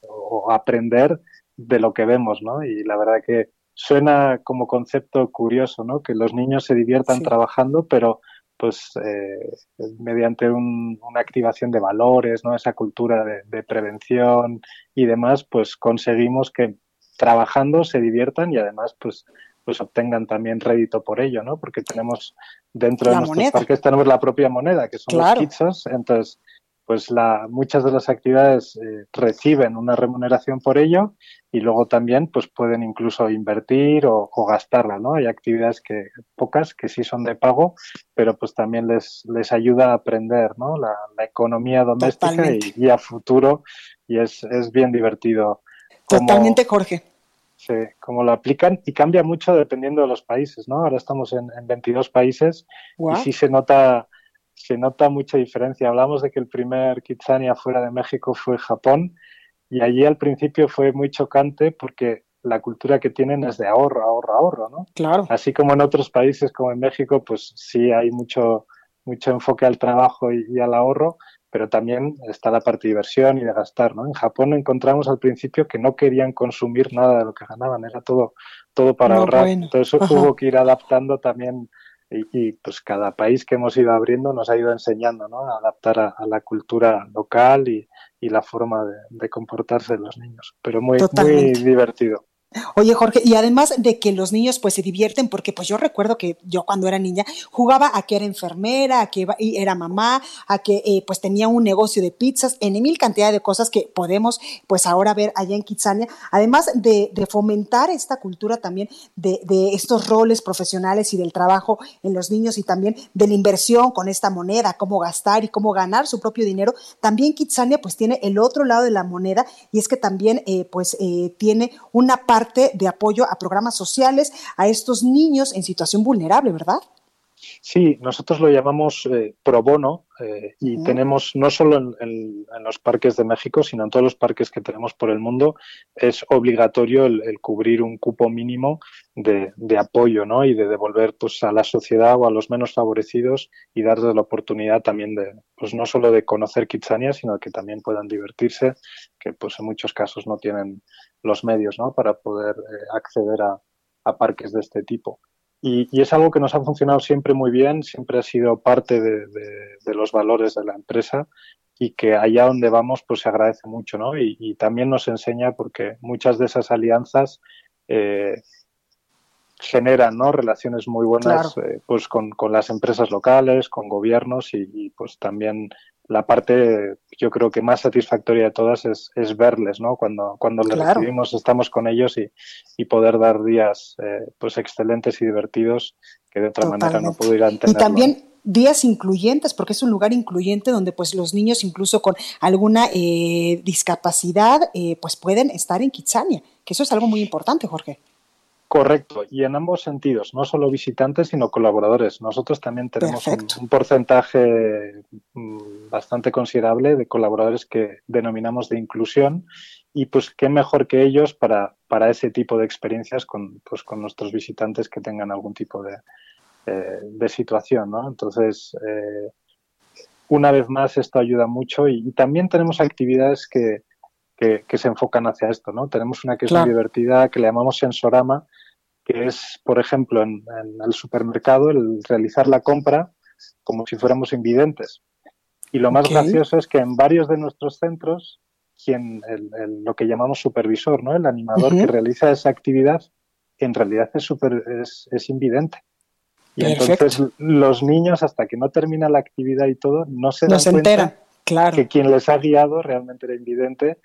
o aprender de lo que vemos, ¿no? Y la verdad que suena como concepto curioso, ¿no? Que los niños se diviertan trabajando, pero pues eh, mediante una activación de valores, ¿no? Esa cultura de, prevención y demás, pues conseguimos que trabajando se diviertan y además pues pues obtengan también rédito por ello, ¿no? Porque tenemos dentro de nuestros parques tenemos la propia moneda, que son los kitsos, entonces pues la, muchas de las actividades eh, reciben una remuneración por ello y luego también pues pueden incluso invertir o, gastarla, ¿no? Hay actividades que, pocas, que sí son de pago, pero pues también les, les ayuda a aprender, ¿no? La, economía doméstica y, a futuro y es, es bien divertido. Totalmente, Jorge. Sí, como lo aplican y cambia mucho dependiendo de los países, ¿no? Ahora estamos en, en 22 países y sí se nota se nota mucha diferencia. Hablamos de que el primer Kitsania fuera de México fue Japón y allí al principio fue muy chocante porque la cultura que tienen es de ahorro, ahorro, ahorro, ¿no? Claro. Así como en otros países como en México, pues sí hay mucho, mucho enfoque al trabajo y, al ahorro, pero también está la parte de diversión y de gastar, ¿no? En Japón encontramos al principio que no querían consumir nada de lo que ganaban, era todo, todo para ahorrar. Entonces eso hubo que ir adaptando también y, pues cada país que hemos ido abriendo nos ha ido enseñando ¿no? a adaptar a, la cultura local y, y la forma de, de, comportarse de los niños. Pero muy, muy divertido. Oye, Jorge, y además de que los niños pues se divierten, porque pues yo recuerdo que yo cuando era niña jugaba a que era enfermera, a que era mamá, a que eh, pues tenía un negocio de pizzas, en mil cantidad de cosas que podemos pues ahora ver allá en Kitsania, además de, fomentar esta cultura también de, de, estos roles profesionales y del trabajo en los niños y también de la inversión con esta moneda, cómo gastar y cómo ganar su propio dinero, también Kitsania pues tiene el otro lado de la moneda y es que también eh, pues eh, tiene una parte parte de apoyo a programas sociales a estos niños en situación vulnerable, ¿verdad? Sí, nosotros lo llamamos eh, pro bono eh, y tenemos no solo en, los parques de México, sino en todos los parques que tenemos por el mundo, es obligatorio el, cubrir un cupo mínimo de, apoyo ¿no? y de devolver pues, a la sociedad o a los menos favorecidos y darles la oportunidad también de, pues no solo de conocer Kitsania, sino que también puedan divertirse, que pues en muchos casos no tienen los medios ¿no? para poder eh, acceder a, parques de este tipo. Y, es algo que nos ha funcionado siempre muy bien, siempre ha sido parte de, los valores de la empresa y que allá donde vamos pues se agradece mucho, ¿no? Y, también nos enseña porque muchas de esas alianzas eh, generan ¿no? relaciones muy buenas eh, pues con, las empresas locales, con gobiernos y, pues también la parte yo creo que más satisfactoria de todas es, verles, ¿no? Cuando, cuando les recibimos, estamos con ellos y, poder dar días eh, pues excelentes y divertidos que de otra manera no pudieran tener. Y también días incluyentes, porque es un lugar incluyente donde pues los niños incluso con alguna eh, discapacidad eh, pues pueden estar en Kitsania, que eso es algo muy importante, Jorge. Correcto, y en ambos sentidos, no solo visitantes, sino colaboradores. Nosotros también tenemos un, porcentaje mm, bastante considerable de colaboradores que denominamos de inclusión y pues qué mejor que ellos para, para ese tipo de experiencias con, pues, con nuestros visitantes que tengan algún tipo de, eh, de situación, ¿no? Entonces, eh, una vez más, esto ayuda mucho y, también tenemos actividades que, que, se enfocan hacia esto, ¿no? Tenemos una que es muy divertida, que le llamamos Sensorama, que es, por ejemplo, en, el supermercado, el realizar la compra como si fuéramos invidentes. Y lo más gracioso es que en varios de nuestros centros, quien el, lo que llamamos supervisor, ¿no? el animador que realiza esa actividad, en realidad es, super, es, es invidente. Y entonces los niños, hasta que no termina la actividad y todo, no se dan cuenta claro. que quien les ha guiado realmente era invidente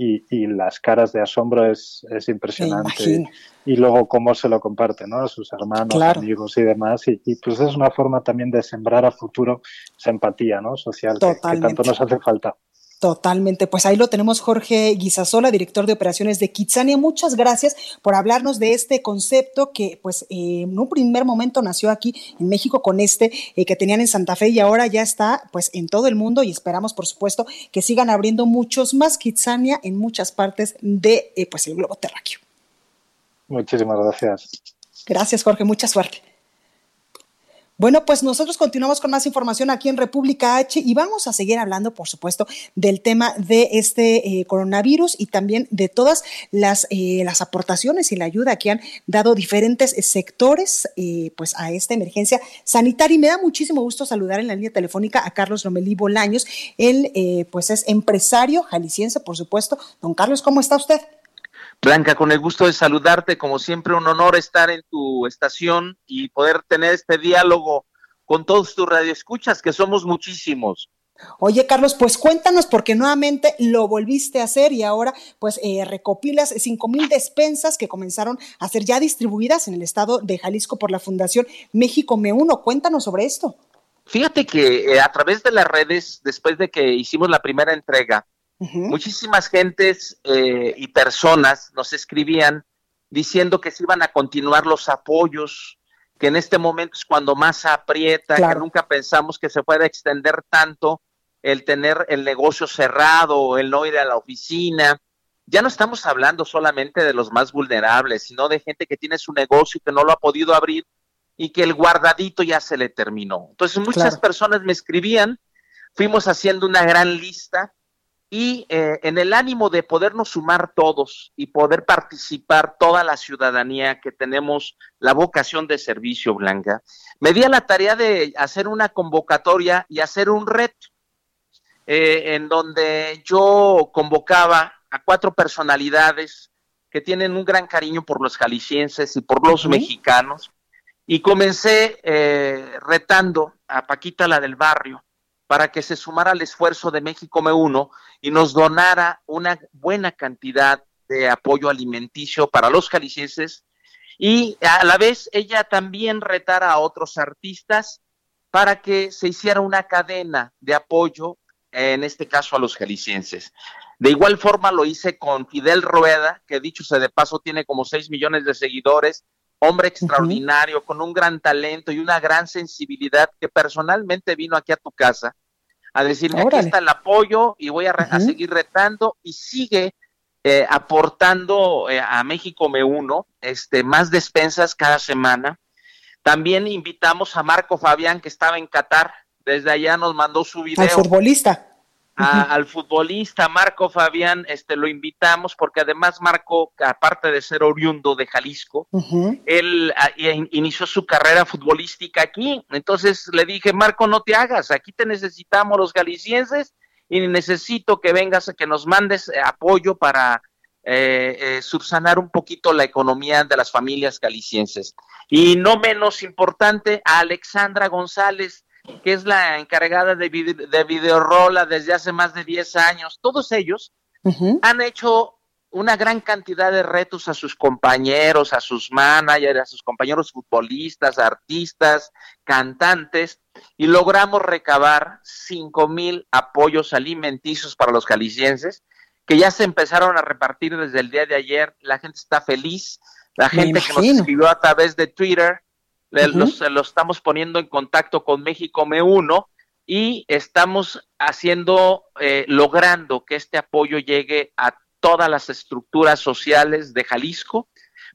y, las caras de asombro es, es impresionante. Y luego cómo se lo comparte, ¿no? A sus hermanos, amigos y demás. Y, pues es una forma también de sembrar a futuro esa empatía, ¿no? Social que, tanto nos hace falta. Totalmente, pues ahí lo tenemos Jorge Guisasola, director de operaciones de Kitsania. Muchas gracias por hablarnos de este concepto que pues eh, en un primer momento nació aquí en México con este eh, que tenían en Santa Fe y ahora ya está pues en todo el mundo y esperamos por supuesto que sigan abriendo muchos más Kitsania en muchas partes de eh, pues el globo terráqueo. Muchísimas gracias. Gracias Jorge, mucha suerte. Bueno, pues nosotros continuamos con más información aquí en República H y vamos a seguir hablando, por supuesto, del tema de este eh, coronavirus y también de todas las, eh, las aportaciones y la ayuda que han dado diferentes sectores eh, pues a esta emergencia sanitaria. Y me da muchísimo gusto saludar en la línea telefónica a Carlos Lomelí Bolaños. Él pues es empresario jalisciense, por supuesto. Don Carlos, ¿cómo está usted? Blanca, con el gusto de saludarte, como siempre un honor estar en tu estación y poder tener este diálogo con todos tus radioescuchas, que somos muchísimos. Oye, Carlos, pues cuéntanos, porque nuevamente lo volviste a hacer y ahora pues eh, recopilas cinco mil despensas que comenzaron a ser ya distribuidas en el estado de Jalisco por la Fundación México Me Uno. Cuéntanos sobre esto. Fíjate que eh, a través de las redes, después de que hicimos la primera entrega, Muchísimas gentes eh, y personas nos escribían diciendo que se iban a continuar los apoyos, que en este momento es cuando más aprieta, que nunca pensamos que se pueda extender tanto el tener el negocio cerrado, el no ir a la oficina. Ya no estamos hablando solamente de los más vulnerables, sino de gente que tiene su negocio y que no lo ha podido abrir y que el guardadito ya se le terminó. Entonces muchas personas me escribían, fuimos haciendo una gran lista y eh, en el ánimo de podernos sumar todos y poder participar toda la ciudadanía que tenemos la vocación de servicio blanca, me di a la tarea de hacer una convocatoria y hacer un reto eh, en donde yo convocaba a cuatro personalidades que tienen un gran cariño por los jaliscienses y por los mexicanos y comencé eh, retando a Paquita la del barrio para que se sumara al esfuerzo de México Me Uno y nos donara una buena cantidad de apoyo alimenticio para los jaliscienses y a la vez ella también retara a otros artistas para que se hiciera una cadena de apoyo, en este caso a los jaliscienses. De igual forma lo hice con Fidel Rueda, que dicho sea de paso tiene como 6 millones de seguidores, hombre extraordinario, con un gran talento y una gran sensibilidad que personalmente vino aquí a tu casa a decirme, aquí está el apoyo y voy a, seguir retando y sigue eh, aportando eh, a México Me Uno este, más despensas cada semana. También invitamos a Marco Fabián, que estaba en Qatar, desde allá nos mandó su video. Al futbolista al futbolista Marco Fabián, este lo invitamos porque además Marco, aparte de ser oriundo de Jalisco, él inició su carrera futbolística aquí. Entonces le dije, Marco, no te hagas, aquí te necesitamos los galicienses y necesito que vengas, que nos mandes eh, apoyo para eh, eh, subsanar un poquito la economía de las familias galicienses. Y no menos importante, a Alexandra González, que es la encargada de, de Videorola desde hace más de 10 años, todos ellos han hecho una gran cantidad de retos a sus compañeros, a sus managers, a sus compañeros futbolistas, artistas, cantantes, y logramos recabar cinco mil apoyos alimenticios para los jaliscienses, que ya se empezaron a repartir desde el día de ayer. La gente está feliz, la gente que nos escribió a través de Twitter lo estamos poniendo en contacto con México Me Uno y estamos haciendo, eh, logrando que este apoyo llegue a todas las estructuras sociales de Jalisco,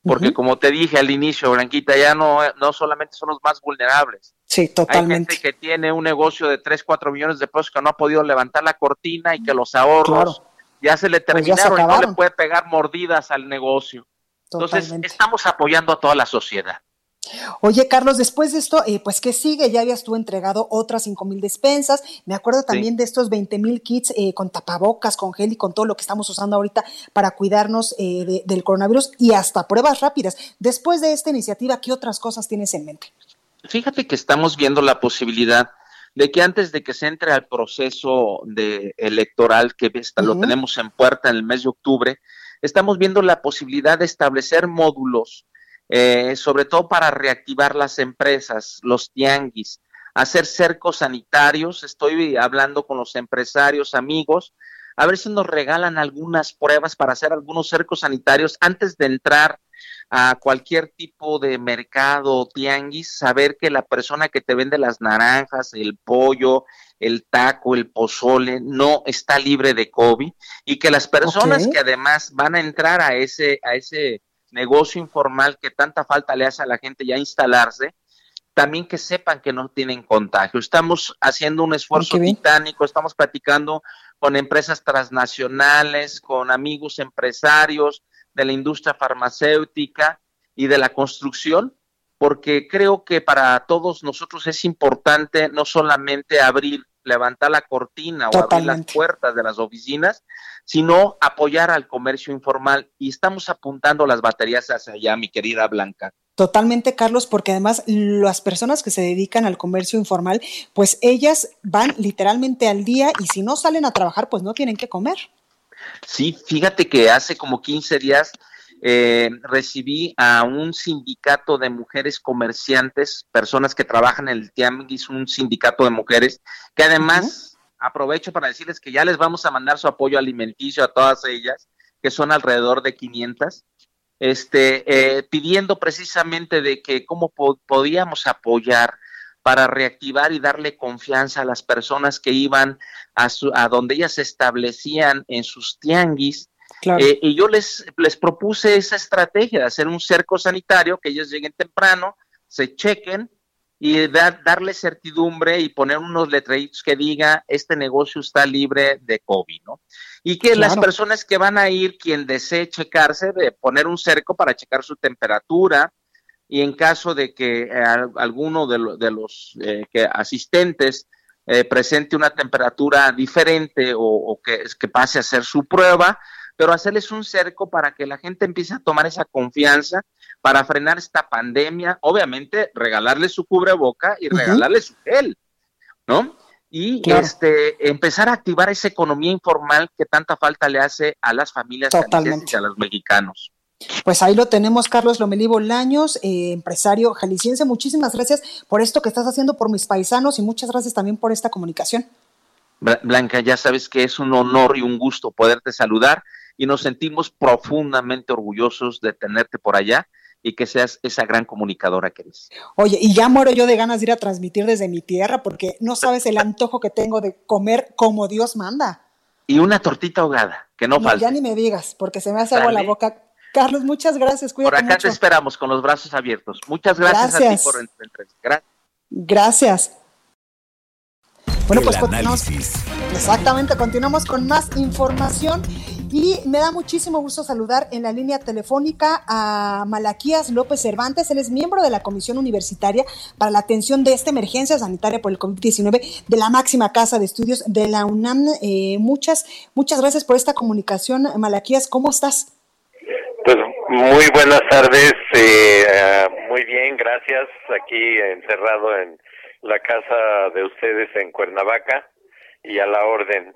porque como te dije al inicio, Blanquita, ya no, no solamente son los más vulnerables. Sí, totalmente. Hay gente que tiene un negocio de 3, 4 millones de pesos que no ha podido levantar la cortina y que los ahorros ya se le pues terminaron y no le puede pegar mordidas al negocio. Entonces, estamos apoyando a toda la sociedad. Oye, Carlos, después de esto, eh, pues, ¿qué sigue? Ya habías tú entregado otras cinco mil despensas. Me acuerdo también de estos 20 mil kits eh, con tapabocas, con gel y con todo lo que estamos usando ahorita para cuidarnos eh, del coronavirus y hasta pruebas rápidas. Después de esta iniciativa, ¿qué otras cosas tienes en mente? Fíjate que estamos viendo la posibilidad de que antes de que se entre al proceso de electoral que lo tenemos en puerta en el mes de octubre, estamos viendo la posibilidad de establecer módulos eh, sobre todo para reactivar las empresas, los tianguis, hacer cercos sanitarios. Estoy hablando con los empresarios, amigos, a ver si nos regalan algunas pruebas para hacer algunos cercos sanitarios antes de entrar a cualquier tipo de mercado o tianguis, saber que la persona que te vende las naranjas, el pollo, el taco, el pozole, no está libre de COVID y que las personas que además van a entrar a ese, a ese negocio informal que tanta falta le hace a la gente ya instalarse, también que sepan que no tienen contagio. Estamos haciendo un esfuerzo titánico, estamos platicando con empresas transnacionales, con amigos empresarios de la industria farmacéutica y de la construcción, porque creo que para todos nosotros es importante no solamente abrir, levantar la cortina o abrir las puertas de las oficinas, sino apoyar al comercio informal y estamos apuntando las baterías hacia allá, mi querida Blanca. Totalmente, Carlos, porque además las personas que se dedican al comercio informal, pues ellas van literalmente al día y si no salen a trabajar, pues no tienen que comer. Sí, fíjate que hace como 15 días eh, recibí a un sindicato de mujeres comerciantes, personas que trabajan en el Tianguis, un sindicato de mujeres, que además aprovecho para decirles que ya les vamos a mandar su apoyo alimenticio a todas ellas, que son alrededor de 500 este, eh, pidiendo precisamente de que cómo podíamos apoyar para reactivar y darle confianza a las personas que iban a, a donde ellas se establecían en sus tianguis. Eh, y yo les, les propuse esa estrategia de hacer un cerco sanitario, que ellos lleguen temprano, se chequen y darle certidumbre y poner unos letreritos que diga este negocio está libre de COVID, ¿no? Y que las personas que van a ir, quien desee checarse, de poner un cerco para checar su temperatura y en caso de que eh, alguno de, los eh, que asistentes eh, presente una temperatura diferente o, o que, que pase a hacer su prueba, pero hacerles un cerco para que la gente empiece a tomar esa confianza para frenar esta pandemia, obviamente regalarle su cubreboca y regalarle su gel, ¿no? Y este empezar a activar esa economía informal que tanta falta le hace a las familias y a los mexicanos. Pues ahí lo tenemos, Carlos Lomelí Bolaños, eh, empresario jalisciense. Muchísimas gracias por esto que estás haciendo por mis paisanos y muchas gracias también por esta comunicación. Blanca, ya sabes que es un honor y un gusto poderte saludar y nos sentimos profundamente orgullosos de tenerte por allá y que seas esa gran comunicadora que eres. Oye, y ya muero yo de ganas de ir a transmitir desde mi tierra porque no sabes el antojo que tengo de comer como Dios manda. Y una tortita ahogada, que no, falta. Ya ni me digas, porque se me hace agua la boca. Carlos, muchas gracias. Cuídate por acá te esperamos con los brazos abiertos. Muchas gracias, a ti por entrevista. Gracias. Gracias. Bueno, pues continuamos. Exactamente, continuamos con más información. Y me da muchísimo gusto saludar en la línea telefónica a Malaquías López Cervantes. Él es miembro de la Comisión Universitaria para la Atención de esta emergencia sanitaria por el COVID-19 de la máxima casa de estudios de la UNAM. Eh, muchas, muchas gracias por esta comunicación, Malaquías. ¿Cómo estás? Pues muy buenas tardes, eh, muy bien, gracias. Aquí encerrado en la casa de ustedes en Cuernavaca y a la orden.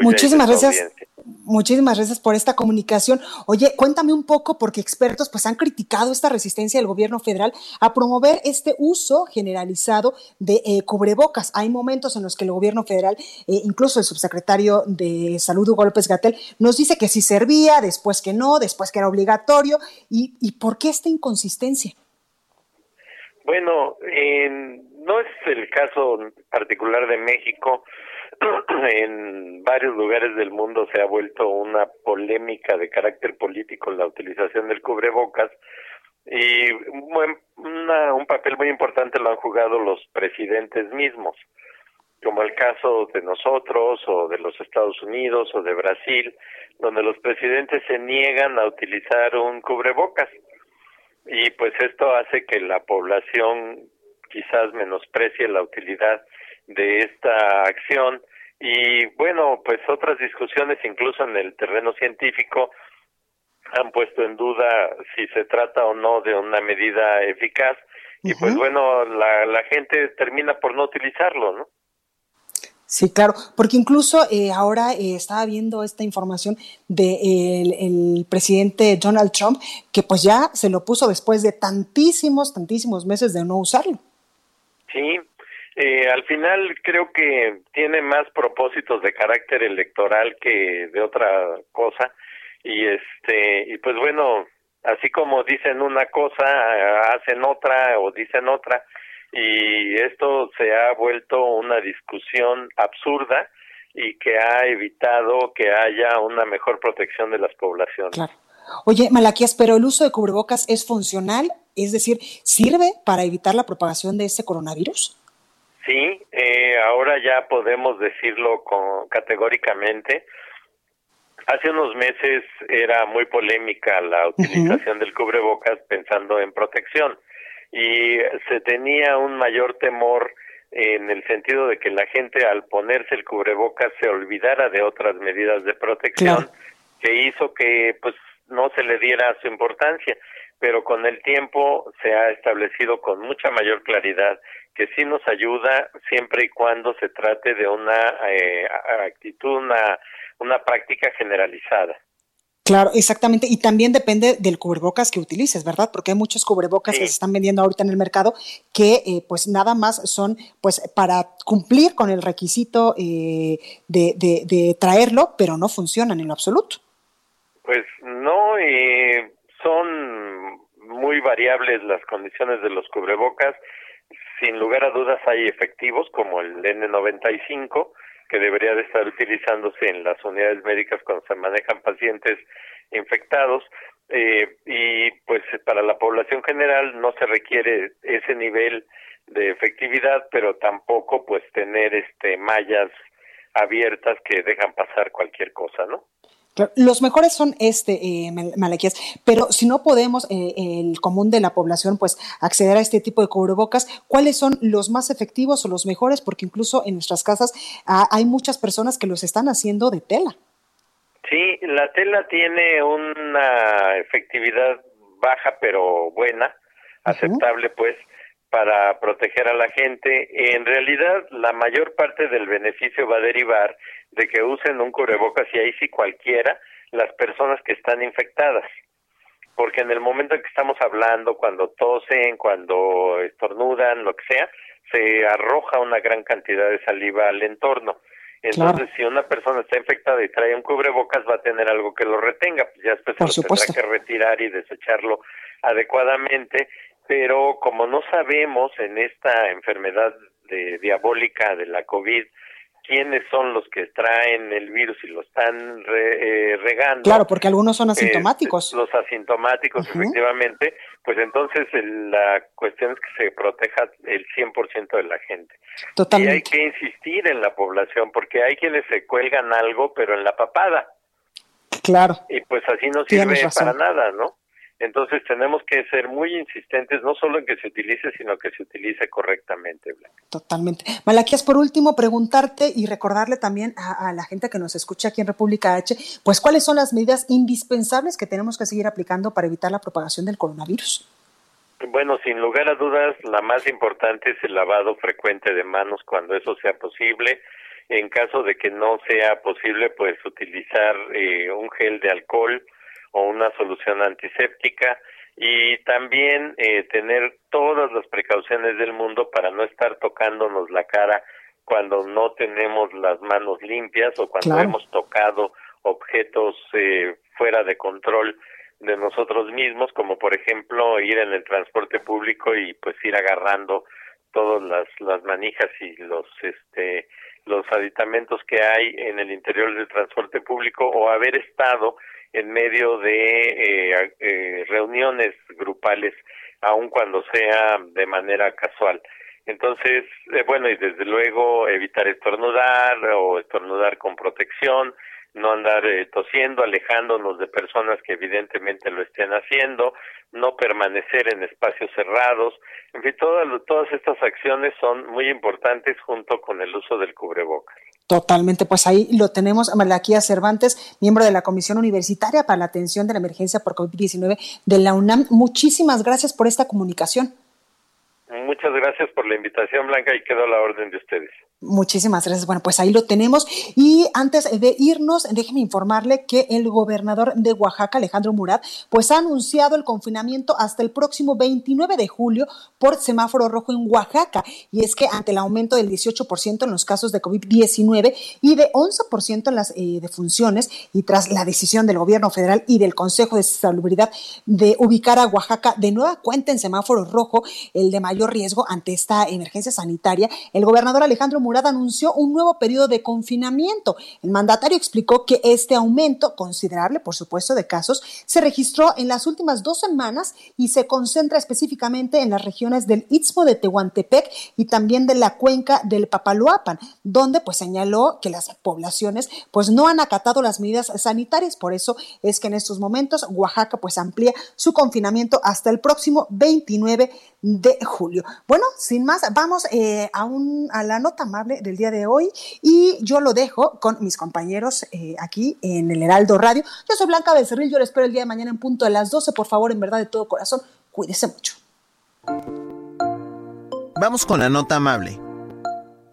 Muchísimas gracias. Muchísimas gracias por esta comunicación. Oye, cuéntame un poco, porque expertos pues han criticado esta resistencia del gobierno federal a promover este uso generalizado de eh, cubrebocas. Hay momentos en los que el gobierno federal, eh, incluso el subsecretario de Salud, Hugo López Gatel, nos dice que sí servía, después que no, después que era obligatorio. ¿Y, y por qué esta inconsistencia? Bueno, no es el caso particular de México en varios lugares del mundo se ha vuelto una polémica de carácter político la utilización del cubrebocas y un papel muy importante lo han jugado los presidentes mismos, como el caso de nosotros o de los Estados Unidos o de Brasil, donde los presidentes se niegan a utilizar un cubrebocas. Y pues esto hace que la población quizás menosprecie la utilidad de esta acción y bueno, pues otras discusiones incluso en el terreno científico han puesto en duda si se trata o no de una medida eficaz y pues bueno, la, la gente termina por no utilizarlo, ¿no? Sí, claro, porque incluso eh, ahora eh, estaba viendo esta información del de el presidente Donald Trump, que pues ya se lo puso después de tantísimos, tantísimos meses de no usarlo. Sí, Eh, al final creo que tiene más propósitos de carácter electoral que de otra cosa y este y pues bueno así como dicen una cosa hacen otra o dicen otra y esto se ha vuelto una discusión absurda y que ha evitado que haya una mejor protección de las poblaciones. Claro. Oye, Malaquías, pero el uso de cubrebocas es funcional, es decir, ¿sirve para evitar la propagación de este coronavirus? Sí, eh, ahora ya podemos decirlo con, categóricamente. Hace unos meses era muy polémica la utilización del cubrebocas pensando en protección y se tenía un mayor temor en el sentido de que la gente al ponerse el cubrebocas se olvidara de otras medidas de protección que hizo que pues no se le diera su importancia, pero con el tiempo se ha establecido con mucha mayor claridad que sí nos ayuda siempre y cuando se trate de una eh, actitud, una, una práctica generalizada. Claro, exactamente. Y también depende del cubrebocas que utilices, ¿verdad? Porque hay muchos cubrebocas que se están vendiendo ahorita en el mercado que eh, pues nada más son pues para cumplir con el requisito eh, de, de, de, traerlo, pero no funcionan en lo absoluto. Pues no, eh, son muy variables las condiciones de los cubrebocas sin lugar a dudas hay efectivos como el N95 que debería de estar utilizándose en las unidades médicas cuando se manejan pacientes infectados. Eh, y pues para la población general no se requiere ese nivel de efectividad pero tampoco pues tener este mallas abiertas que dejan pasar cualquier cosa no los mejores son este, eh, Malaquías, pero si no podemos, eh, el común de la población, pues acceder a este tipo de cubrebocas, ¿cuáles son los más efectivos o los mejores? Porque incluso en nuestras casas ah, hay muchas personas que los están haciendo de tela. Sí, la tela tiene una efectividad baja pero buena, aceptable pues para proteger a la gente. En realidad, la mayor parte del beneficio va a derivar de que usen un cubrebocas y ahí sí cualquiera, las personas que están infectadas. Porque en el momento en que estamos hablando, cuando tosen, cuando estornudan, lo que sea, se arroja una gran cantidad de saliva al entorno. Entonces, si una persona está infectada y trae un cubrebocas, va a tener algo que lo retenga, pues ya después se lo tendrá que retirar y desecharlo adecuadamente pero como no sabemos en esta enfermedad de, diabólica de la COVID quiénes son los que traen el virus y lo están eh, regando. Claro, porque algunos son asintomáticos. los asintomáticos, efectivamente, pues entonces la cuestión es que se proteja el 100% de la gente. Totalmente. Y hay que insistir en la población, porque hay quienes se cuelgan algo, pero en la papada. Claro. Y pues así no sirve para nada, ¿no? Entonces tenemos que ser muy insistentes, no solo en que se utilice, sino que se utilice correctamente. Blanca. Totalmente. Malaquías, por último, preguntarte y recordarle también a, la gente que nos escucha aquí en República H, pues cuáles son las medidas indispensables que tenemos que seguir aplicando para evitar la propagación del coronavirus. Bueno, sin lugar a dudas, la más importante es el lavado frecuente de manos cuando eso sea posible. En caso de que no sea posible, pues utilizar eh, un gel de alcohol o una solución antiséptica y también eh, tener todas las precauciones del mundo para no estar tocándonos la cara cuando no tenemos las manos limpias o cuando hemos tocado objetos eh, fuera de control de nosotros mismos, como por ejemplo ir en el transporte público y pues ir agarrando todas las, las manijas y los este los aditamentos que hay en el interior del transporte público o haber estado en medio de eh, eh, reuniones grupales, aun cuando sea de manera casual. Entonces, eh, bueno, y desde luego evitar estornudar o estornudar con protección, no andar tosiendo, alejándonos de personas que evidentemente lo estén haciendo, no permanecer en espacios cerrados, en fin, todas, todas estas acciones son muy importantes junto con el uso del cubrebocas. Totalmente, pues ahí lo tenemos, Malaquía Cervantes, miembro de la Comisión Universitaria para la Atención de la Emergencia por COVID-19 de la UNAM. Muchísimas gracias por esta comunicación. Muchas gracias por la invitación, Blanca, y quedo a la orden de ustedes. Muchísimas gracias. Bueno, pues ahí lo tenemos. Y antes de irnos, déjeme informarle que el gobernador de Oaxaca, Alejandro Murat, pues ha anunciado el confinamiento hasta el próximo 29 de julio por semáforo rojo en Oaxaca. Y es que ante el aumento del 18% en los casos de COVID-19 y de 11% en las eh, defunciones, y tras la decisión del gobierno federal y del Consejo de Salubridad de ubicar a Oaxaca de nueva cuenta en semáforo rojo, el de mayor riesgo ante esta emergencia sanitaria, el gobernador Alejandro anunció un nuevo periodo de confinamiento. El mandatario explicó que este aumento considerable, por supuesto, de casos se registró en las últimas dos semanas y se concentra específicamente en las regiones del Istmo de Tehuantepec y también de la cuenca del Papaloapan, donde pues señaló que las poblaciones pues no han acatado las medidas sanitarias, por eso es que en estos momentos Oaxaca pues amplía su confinamiento hasta el próximo 29 de julio. Bueno, sin más, vamos eh, a, un, a la nota amable del día de hoy y yo lo dejo con mis compañeros eh, aquí en el Heraldo Radio. Yo soy Blanca Becerril, yo les espero el día de mañana en punto de las 12, por favor, en verdad de todo corazón, cuídese mucho. Vamos con la nota amable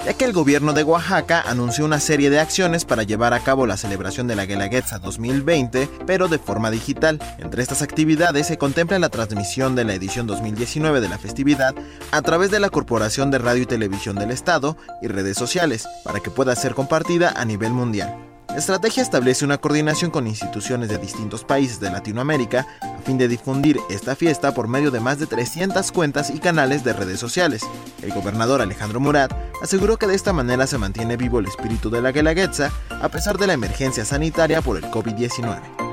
ya que el gobierno de Oaxaca anunció una serie de acciones para llevar a cabo la celebración de la Guelaguetza 2020, pero de forma digital. Entre estas actividades se contempla la transmisión de la edición 2019 de la festividad a través de la Corporación de Radio y Televisión del Estado y redes sociales, para que pueda ser compartida a nivel mundial. La estrategia establece una coordinación con instituciones de distintos países de Latinoamérica a fin de difundir esta fiesta por medio de más de 300 cuentas y canales de redes sociales. El gobernador Alejandro Murat aseguró que de esta manera se mantiene vivo el espíritu de la Guelaguetza a pesar de la emergencia sanitaria por el COVID-19.